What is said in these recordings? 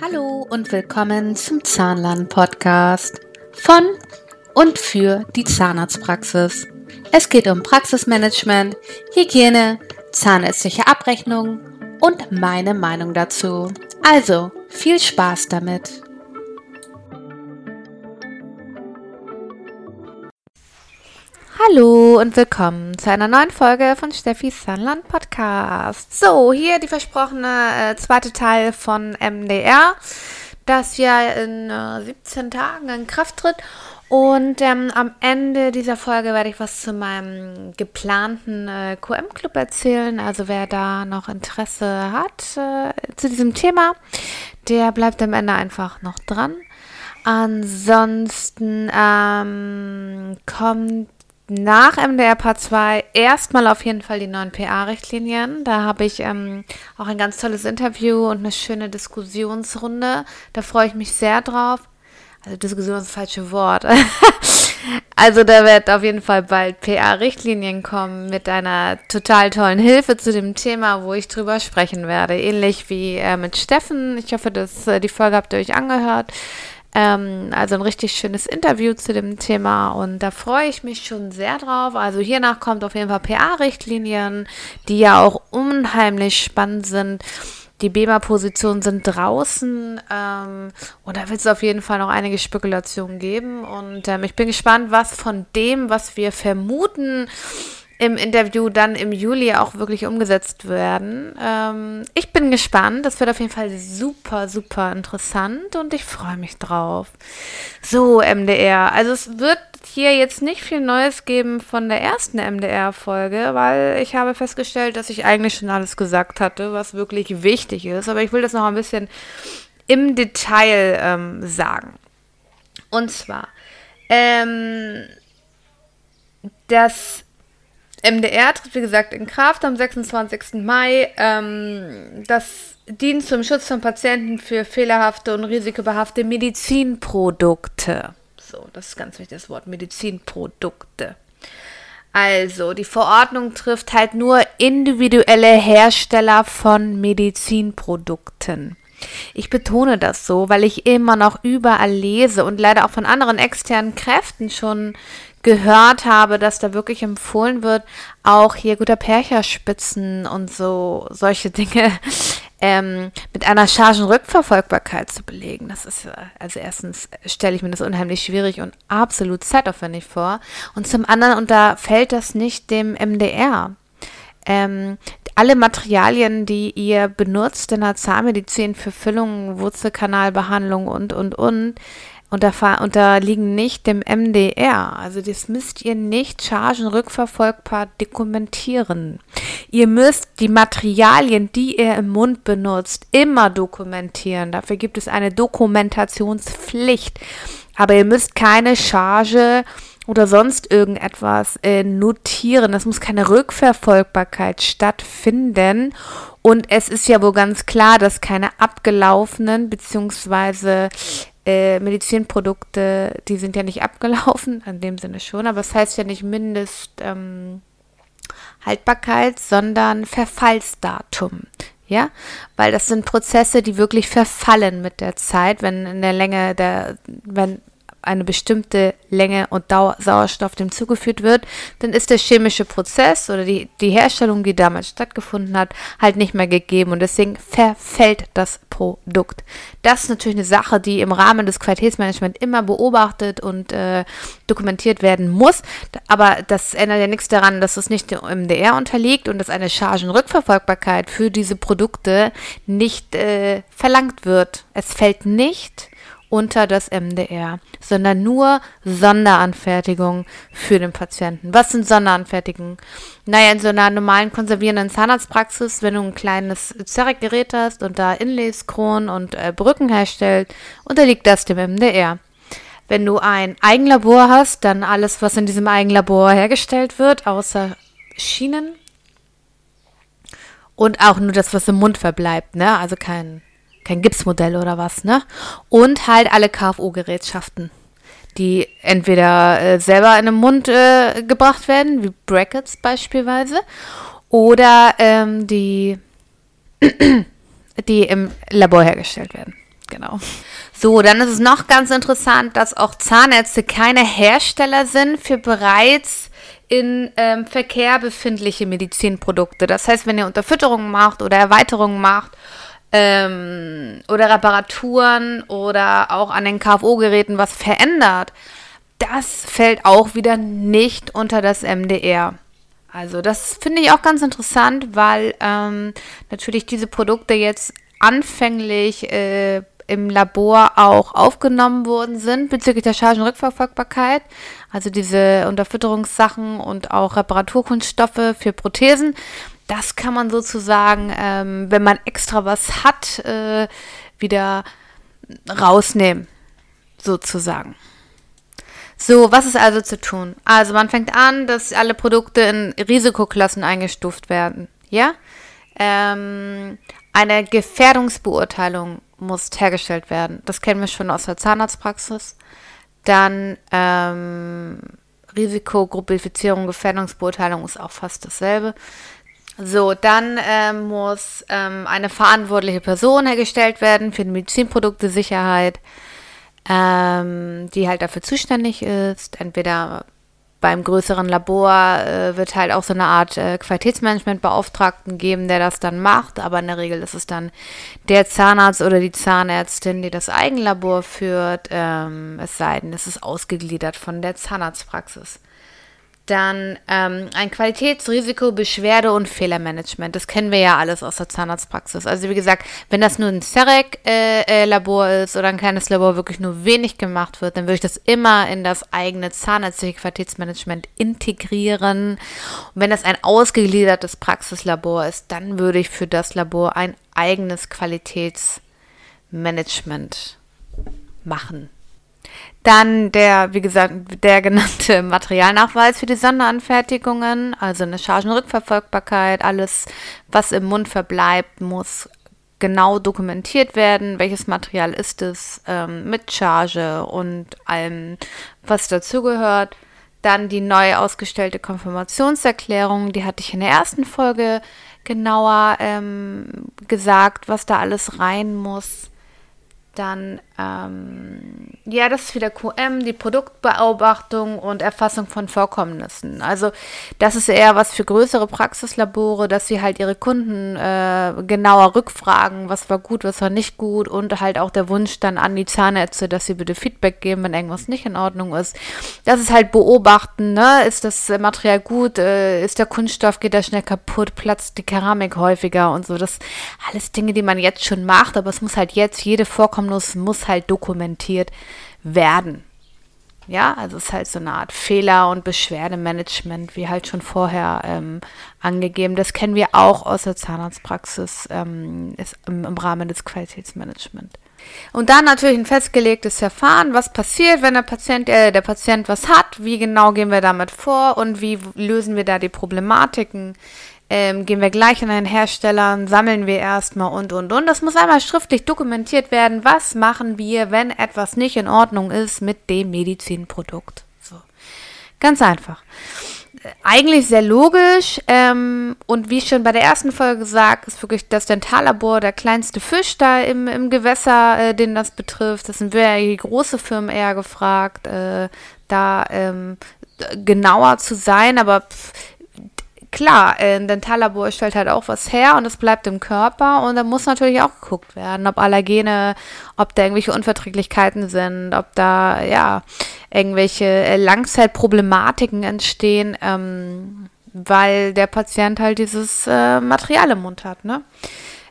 Hallo und willkommen zum Zahnlern-Podcast von und für die Zahnarztpraxis. Es geht um Praxismanagement, Hygiene, zahnärztliche Abrechnung und meine Meinung dazu. Also viel Spaß damit! Hallo und willkommen zu einer neuen Folge von Steffis Sunland Podcast. So, hier die versprochene äh, zweite Teil von MDR, das ja in äh, 17 Tagen in Kraft tritt. Und ähm, am Ende dieser Folge werde ich was zu meinem geplanten äh, QM-Club erzählen. Also wer da noch Interesse hat äh, zu diesem Thema, der bleibt am Ende einfach noch dran. Ansonsten ähm, kommt nach MDR Part 2 erstmal auf jeden Fall die neuen PA-Richtlinien. Da habe ich ähm, auch ein ganz tolles Interview und eine schöne Diskussionsrunde. Da freue ich mich sehr drauf. Also Diskussion ist das falsche Wort. also da wird auf jeden Fall bald PA-Richtlinien kommen mit einer total tollen Hilfe zu dem Thema, wo ich drüber sprechen werde. Ähnlich wie äh, mit Steffen. Ich hoffe, dass äh, die Folge habt ihr euch angehört. Ähm, also ein richtig schönes Interview zu dem Thema und da freue ich mich schon sehr drauf. Also hiernach kommt auf jeden Fall PA-Richtlinien, die ja auch unheimlich spannend sind. Die BEMA-Positionen sind draußen ähm, und da wird es auf jeden Fall noch einige Spekulationen geben. Und ähm, ich bin gespannt, was von dem, was wir vermuten, im Interview dann im Juli auch wirklich umgesetzt werden. Ähm, ich bin gespannt. Das wird auf jeden Fall super, super interessant und ich freue mich drauf. So, MDR. Also es wird hier jetzt nicht viel Neues geben von der ersten MDR-Folge, weil ich habe festgestellt, dass ich eigentlich schon alles gesagt hatte, was wirklich wichtig ist. Aber ich will das noch ein bisschen im Detail ähm, sagen. Und zwar, ähm, das MDR tritt, wie gesagt, in Kraft am 26. Mai. Ähm, das dient zum Schutz von Patienten für fehlerhafte und risikobehaftete Medizinprodukte. So, das ist ganz wichtig, das Wort Medizinprodukte. Also, die Verordnung trifft halt nur individuelle Hersteller von Medizinprodukten. Ich betone das so, weil ich immer noch überall lese und leider auch von anderen externen Kräften schon gehört habe, dass da wirklich empfohlen wird, auch hier guter Percherspitzen und so solche Dinge ähm, mit einer Chargenrückverfolgbarkeit zu belegen. Das ist also erstens stelle ich mir das unheimlich schwierig und absolut zeitaufwendig vor. Und zum anderen unterfällt das nicht dem MDR. Ähm, alle Materialien, die ihr benutzt in der Zahnmedizin für Füllungen, Wurzelkanalbehandlung und, und, und, unterliegen nicht dem MDR. Also das müsst ihr nicht chargenrückverfolgbar dokumentieren. Ihr müsst die Materialien, die ihr im Mund benutzt, immer dokumentieren. Dafür gibt es eine Dokumentationspflicht. Aber ihr müsst keine Charge oder sonst irgendetwas äh, notieren. Es muss keine Rückverfolgbarkeit stattfinden. Und es ist ja wohl ganz klar, dass keine abgelaufenen bzw äh, Medizinprodukte, die sind ja nicht abgelaufen, in dem Sinne schon, aber es das heißt ja nicht Mindest ähm, Haltbarkeit, sondern Verfallsdatum. Ja, weil das sind Prozesse, die wirklich verfallen mit der Zeit, wenn in der Länge der, wenn eine bestimmte Länge und Dauer Sauerstoff dem zugeführt wird, dann ist der chemische Prozess oder die, die Herstellung, die damals stattgefunden hat, halt nicht mehr gegeben und deswegen verfällt das Produkt. Das ist natürlich eine Sache, die im Rahmen des Qualitätsmanagements immer beobachtet und äh, dokumentiert werden muss, aber das ändert ja nichts daran, dass es nicht dem MDR unterliegt und dass eine Chargenrückverfolgbarkeit für diese Produkte nicht äh, verlangt wird. Es fällt nicht unter das MDR, sondern nur Sonderanfertigungen für den Patienten. Was sind Sonderanfertigungen? Naja, in so einer normalen konservierenden Zahnarztpraxis, wenn du ein kleines Zerek-Gerät hast und da Inlays, Kronen und äh, Brücken herstellt, unterliegt das dem MDR. Wenn du ein Eigenlabor hast, dann alles, was in diesem Eigenlabor hergestellt wird, außer Schienen und auch nur das, was im Mund verbleibt, ne? Also kein kein Gipsmodell oder was, ne? Und halt alle KFO-Gerätschaften, die entweder äh, selber in den Mund äh, gebracht werden, wie Brackets beispielsweise, oder ähm, die die im Labor hergestellt werden. Genau. So, dann ist es noch ganz interessant, dass auch Zahnärzte keine Hersteller sind für bereits in ähm, Verkehr befindliche Medizinprodukte. Das heißt, wenn ihr Unterfütterungen macht oder Erweiterungen macht ähm, oder Reparaturen oder auch an den KFO-Geräten was verändert, das fällt auch wieder nicht unter das MDR. Also das finde ich auch ganz interessant, weil ähm, natürlich diese Produkte jetzt anfänglich äh, im Labor auch aufgenommen worden sind bezüglich der Chargenrückverfolgbarkeit. Also diese Unterfütterungssachen und auch Reparaturkunststoffe für Prothesen. Das kann man sozusagen, ähm, wenn man extra was hat, äh, wieder rausnehmen, sozusagen. So, was ist also zu tun? Also man fängt an, dass alle Produkte in Risikoklassen eingestuft werden. Ja? Ähm, eine Gefährdungsbeurteilung muss hergestellt werden. Das kennen wir schon aus der Zahnarztpraxis. Dann ähm, Risikogruppifizierung, Gefährdungsbeurteilung ist auch fast dasselbe. So, dann ähm, muss ähm, eine verantwortliche Person hergestellt werden für die Medizinprodukte-Sicherheit, ähm, die halt dafür zuständig ist. Entweder beim größeren Labor äh, wird halt auch so eine Art äh, Qualitätsmanagementbeauftragten geben, der das dann macht. Aber in der Regel ist es dann der Zahnarzt oder die Zahnärztin, die das Eigenlabor führt. Ähm, es sei denn, es ist ausgegliedert von der Zahnarztpraxis. Dann ähm, ein Qualitätsrisiko, Beschwerde und Fehlermanagement. Das kennen wir ja alles aus der Zahnarztpraxis. Also wie gesagt, wenn das nur ein CEREC-Labor äh, äh, ist oder ein kleines Labor wirklich nur wenig gemacht wird, dann würde ich das immer in das eigene zahnärztliche Qualitätsmanagement integrieren. Und wenn das ein ausgegliedertes Praxislabor ist, dann würde ich für das Labor ein eigenes Qualitätsmanagement machen. Dann der, wie gesagt, der genannte Materialnachweis für die Sonderanfertigungen, also eine Chargenrückverfolgbarkeit, alles, was im Mund verbleibt, muss genau dokumentiert werden, welches Material ist es, ähm, mit Charge und allem, was dazugehört. Dann die neu ausgestellte Konfirmationserklärung, die hatte ich in der ersten Folge genauer ähm, gesagt, was da alles rein muss. Dann, ähm, ja, das ist wieder QM, die Produktbeobachtung und Erfassung von Vorkommnissen. Also das ist eher was für größere Praxislabore, dass sie halt ihre Kunden äh, genauer rückfragen, was war gut, was war nicht gut und halt auch der Wunsch dann an die Zahnärzte, dass sie bitte Feedback geben, wenn irgendwas nicht in Ordnung ist. Das ist halt beobachten, ne? Ist das Material gut, äh, ist der Kunststoff, geht der schnell kaputt, platzt die Keramik häufiger und so. Das alles Dinge, die man jetzt schon macht, aber es muss halt jetzt jede Vorkommnis muss halt dokumentiert werden. Ja, also es ist halt so eine Art Fehler- und Beschwerdemanagement, wie halt schon vorher ähm, angegeben. Das kennen wir auch aus der Zahnarztpraxis ähm, im, im Rahmen des Qualitätsmanagements. Und dann natürlich ein festgelegtes Verfahren, was passiert, wenn der Patient, äh, der Patient was hat, wie genau gehen wir damit vor und wie lösen wir da die Problematiken ähm, gehen wir gleich an einen Hersteller, sammeln wir erstmal und, und, und. Das muss einmal schriftlich dokumentiert werden. Was machen wir, wenn etwas nicht in Ordnung ist mit dem Medizinprodukt? So. Ganz einfach. Eigentlich sehr logisch ähm, und wie schon bei der ersten Folge gesagt, ist wirklich das Dentallabor der kleinste Fisch da im, im Gewässer, äh, den das betrifft. Das sind wir die große Firmen eher gefragt, äh, da ähm, genauer zu sein, aber pff, klar, ein Dentallabor stellt halt auch was her und es bleibt im Körper und da muss natürlich auch geguckt werden, ob Allergene, ob da irgendwelche Unverträglichkeiten sind, ob da ja irgendwelche äh, Langzeitproblematiken entstehen, ähm, weil der Patient halt dieses äh, Material im Mund hat, ne?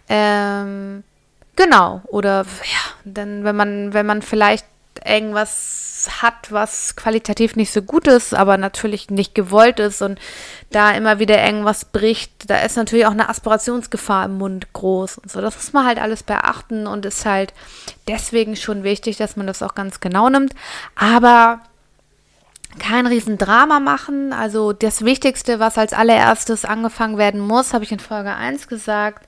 Ähm, genau. Oder ja, dann, wenn man, wenn man vielleicht irgendwas hat, was qualitativ nicht so gut ist, aber natürlich nicht gewollt ist und da immer wieder irgendwas bricht, da ist natürlich auch eine Aspirationsgefahr im Mund groß und so. Das muss man halt alles beachten und ist halt deswegen schon wichtig, dass man das auch ganz genau nimmt. Aber kein Riesendrama machen. Also das Wichtigste, was als allererstes angefangen werden muss, habe ich in Folge 1 gesagt.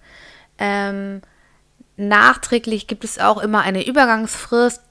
Ähm, nachträglich gibt es auch immer eine Übergangsfrist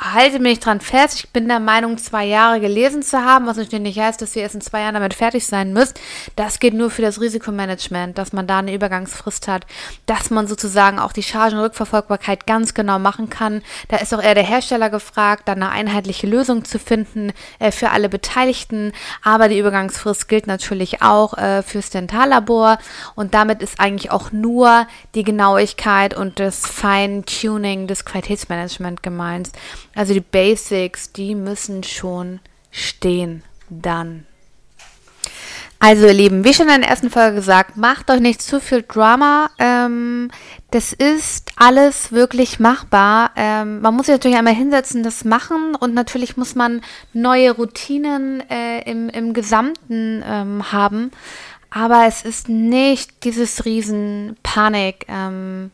halte mich dran fest. Ich bin der Meinung, zwei Jahre gelesen zu haben, was natürlich nicht heißt, dass ihr erst in zwei Jahren damit fertig sein müsst. Das geht nur für das Risikomanagement, dass man da eine Übergangsfrist hat, dass man sozusagen auch die Chargenrückverfolgbarkeit ganz genau machen kann. Da ist auch eher der Hersteller gefragt, dann eine einheitliche Lösung zu finden äh, für alle Beteiligten. Aber die Übergangsfrist gilt natürlich auch äh, fürs Dentallabor und damit ist eigentlich auch nur die Genauigkeit und das Fine-Tuning des Qualitätsmanagements gemeint. Also die Basics, die müssen schon stehen dann. Also ihr Lieben, wie schon in der ersten Folge gesagt, macht euch nicht zu viel Drama. Ähm, das ist alles wirklich machbar. Ähm, man muss sich natürlich einmal hinsetzen, das machen und natürlich muss man neue Routinen äh, im, im Gesamten ähm, haben. Aber es ist nicht dieses riesen Panik, ähm,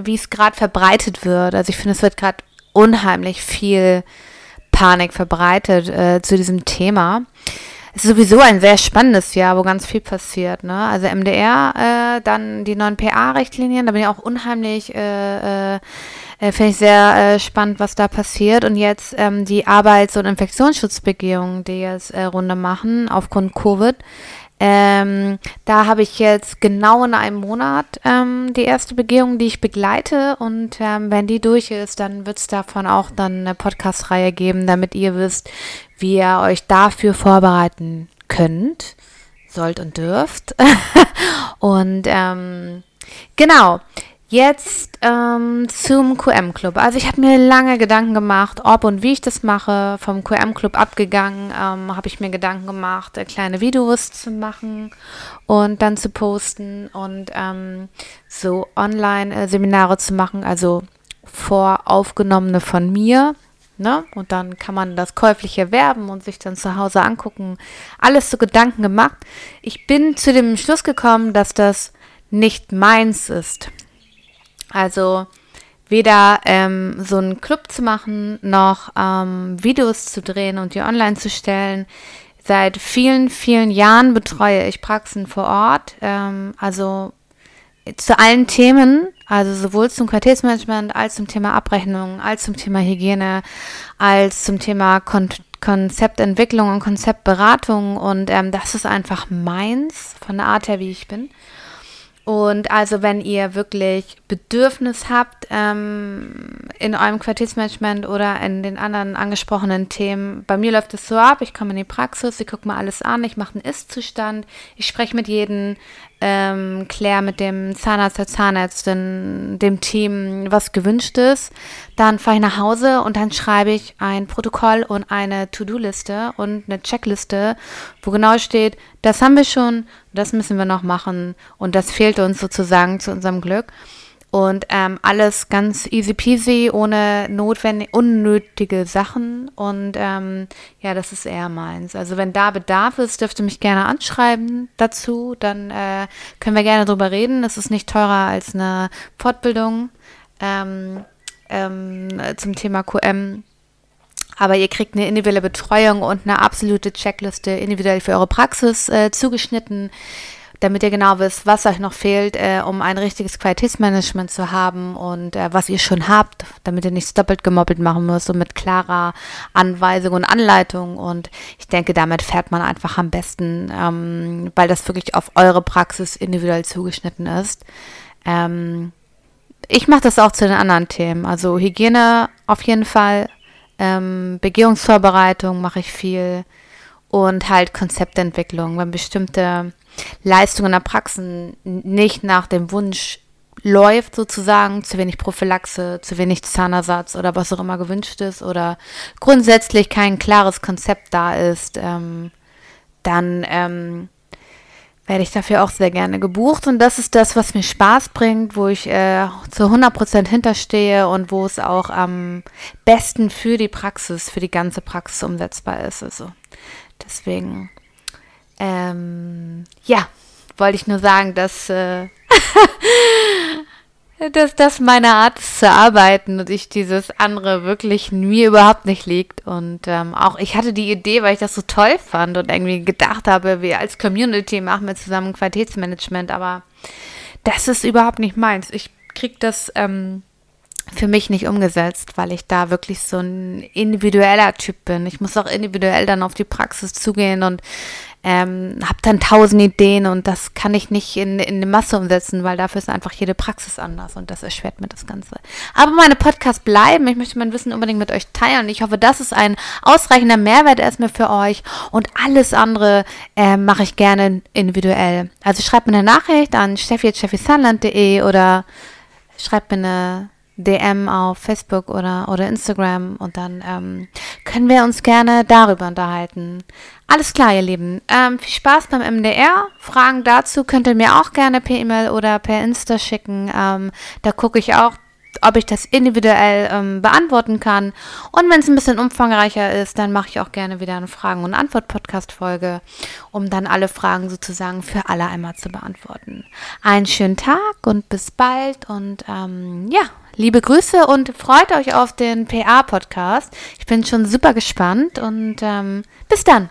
wie es gerade verbreitet wird. Also ich finde, es wird gerade unheimlich viel Panik verbreitet äh, zu diesem Thema. Es ist sowieso ein sehr spannendes Jahr, wo ganz viel passiert. Ne? Also MDR, äh, dann die neuen PA-Richtlinien, da bin ich auch unheimlich, äh, äh, äh, finde ich sehr äh, spannend, was da passiert. Und jetzt ähm, die Arbeits- und Infektionsschutzbegehungen, die jetzt äh, Runde machen aufgrund Covid. Ähm, da habe ich jetzt genau in einem Monat ähm, die erste Begehung, die ich begleite. Und ähm, wenn die durch ist, dann wird es davon auch dann eine Podcast-Reihe geben, damit ihr wisst, wie ihr euch dafür vorbereiten könnt, sollt und dürft. und ähm, genau. Jetzt ähm, zum QM-Club. Also ich habe mir lange Gedanken gemacht, ob und wie ich das mache. Vom QM-Club abgegangen ähm, habe ich mir Gedanken gemacht, äh, kleine Videos zu machen und dann zu posten und ähm, so Online-Seminare zu machen, also voraufgenommene von mir. Ne? Und dann kann man das käuflich erwerben und sich dann zu Hause angucken. Alles so Gedanken gemacht. Ich bin zu dem Schluss gekommen, dass das nicht meins ist. Also weder ähm, so einen Club zu machen, noch ähm, Videos zu drehen und die online zu stellen. Seit vielen, vielen Jahren betreue ich Praxen vor Ort, ähm, also zu allen Themen, also sowohl zum Qualitätsmanagement als zum Thema Abrechnung, als zum Thema Hygiene, als zum Thema Kon Konzeptentwicklung und Konzeptberatung. Und ähm, das ist einfach meins von der Art her, wie ich bin. Und also wenn ihr wirklich Bedürfnis habt ähm, in eurem Quartiersmanagement oder in den anderen angesprochenen Themen, bei mir läuft es so ab, ich komme in die Praxis, ich gucke mir alles an, ich mache einen Ist-Zustand, ich spreche mit jedem, ähm, kläre mit dem Zahnarzt, der Zahnärztin, dem Team, was gewünscht ist. Dann fahre ich nach Hause und dann schreibe ich ein Protokoll und eine To-Do-Liste und eine Checkliste, wo genau steht, das haben wir schon, das müssen wir noch machen und das fehlt uns sozusagen zu unserem Glück. Und ähm, alles ganz easy peasy, ohne notwendig, unnötige Sachen. Und ähm, ja, das ist eher meins. Also wenn da Bedarf ist, dürft ihr mich gerne anschreiben dazu. Dann äh, können wir gerne drüber reden. Es ist nicht teurer als eine Fortbildung ähm, ähm, zum Thema QM. Aber ihr kriegt eine individuelle Betreuung und eine absolute Checkliste individuell für eure Praxis äh, zugeschnitten damit ihr genau wisst, was euch noch fehlt, äh, um ein richtiges Qualitätsmanagement zu haben und äh, was ihr schon habt, damit ihr nichts doppelt gemoppelt machen müsst und mit klarer Anweisung und Anleitung. Und ich denke, damit fährt man einfach am besten, ähm, weil das wirklich auf eure Praxis individuell zugeschnitten ist. Ähm, ich mache das auch zu den anderen Themen. Also Hygiene auf jeden Fall, ähm, Begehungsvorbereitung mache ich viel und halt Konzeptentwicklung, wenn bestimmte Leistungen der Praxen nicht nach dem Wunsch läuft sozusagen, zu wenig Prophylaxe, zu wenig Zahnersatz oder was auch immer gewünscht ist oder grundsätzlich kein klares Konzept da ist, ähm, dann ähm, werde ich dafür auch sehr gerne gebucht und das ist das, was mir Spaß bringt, wo ich äh, zu 100% hinterstehe und wo es auch am besten für die Praxis, für die ganze Praxis umsetzbar ist. Also deswegen ähm, ja, wollte ich nur sagen, dass, äh, dass das meine Art ist zu arbeiten und ich dieses andere wirklich mir überhaupt nicht liegt. Und ähm, auch ich hatte die Idee, weil ich das so toll fand und irgendwie gedacht habe, wir als Community machen wir zusammen Qualitätsmanagement, aber das ist überhaupt nicht meins. Ich kriege das ähm, für mich nicht umgesetzt, weil ich da wirklich so ein individueller Typ bin. Ich muss auch individuell dann auf die Praxis zugehen und ähm, habe dann tausend Ideen und das kann ich nicht in, in eine Masse umsetzen, weil dafür ist einfach jede Praxis anders und das erschwert mir das Ganze. Aber meine Podcasts bleiben. Ich möchte mein Wissen unbedingt mit euch teilen. Ich hoffe, das ist ein ausreichender Mehrwert erstmal für euch und alles andere äh, mache ich gerne individuell. Also schreibt mir eine Nachricht an steffi.steffisunland.de oder schreibt mir eine DM auf Facebook oder, oder Instagram und dann ähm, können wir uns gerne darüber unterhalten. Alles klar, ihr Lieben. Ähm, viel Spaß beim MDR. Fragen dazu könnt ihr mir auch gerne per E-Mail oder per Insta schicken. Ähm, da gucke ich auch, ob ich das individuell ähm, beantworten kann. Und wenn es ein bisschen umfangreicher ist, dann mache ich auch gerne wieder eine Fragen- und Antwort-Podcast-Folge, um dann alle Fragen sozusagen für alle einmal zu beantworten. Einen schönen Tag und bis bald und ähm, ja, liebe Grüße und freut euch auf den PA-Podcast. Ich bin schon super gespannt und ähm, bis dann.